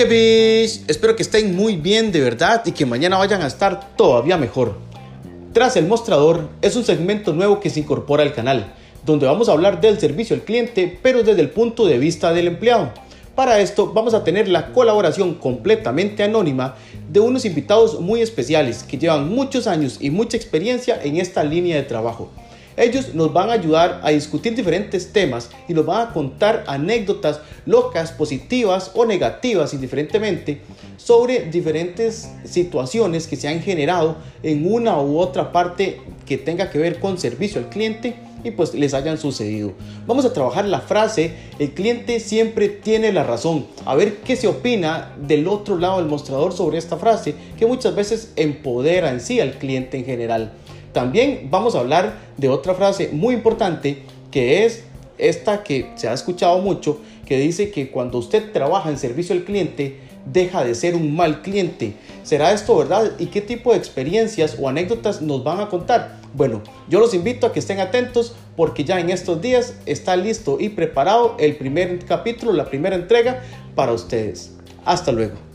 ¿Qué bis? Espero que estén muy bien de verdad y que mañana vayan a estar todavía mejor. Tras el mostrador es un segmento nuevo que se incorpora al canal, donde vamos a hablar del servicio al cliente, pero desde el punto de vista del empleado. Para esto vamos a tener la colaboración completamente anónima de unos invitados muy especiales que llevan muchos años y mucha experiencia en esta línea de trabajo. Ellos nos van a ayudar a discutir diferentes temas y nos van a contar anécdotas locas, positivas o negativas, indiferentemente, sobre diferentes situaciones que se han generado en una u otra parte que tenga que ver con servicio al cliente y pues les hayan sucedido. Vamos a trabajar la frase, el cliente siempre tiene la razón. A ver qué se opina del otro lado del mostrador sobre esta frase que muchas veces empodera en sí al cliente en general. También vamos a hablar de otra frase muy importante que es esta que se ha escuchado mucho, que dice que cuando usted trabaja en servicio al cliente, deja de ser un mal cliente. ¿Será esto verdad? ¿Y qué tipo de experiencias o anécdotas nos van a contar? Bueno, yo los invito a que estén atentos porque ya en estos días está listo y preparado el primer capítulo, la primera entrega para ustedes. Hasta luego.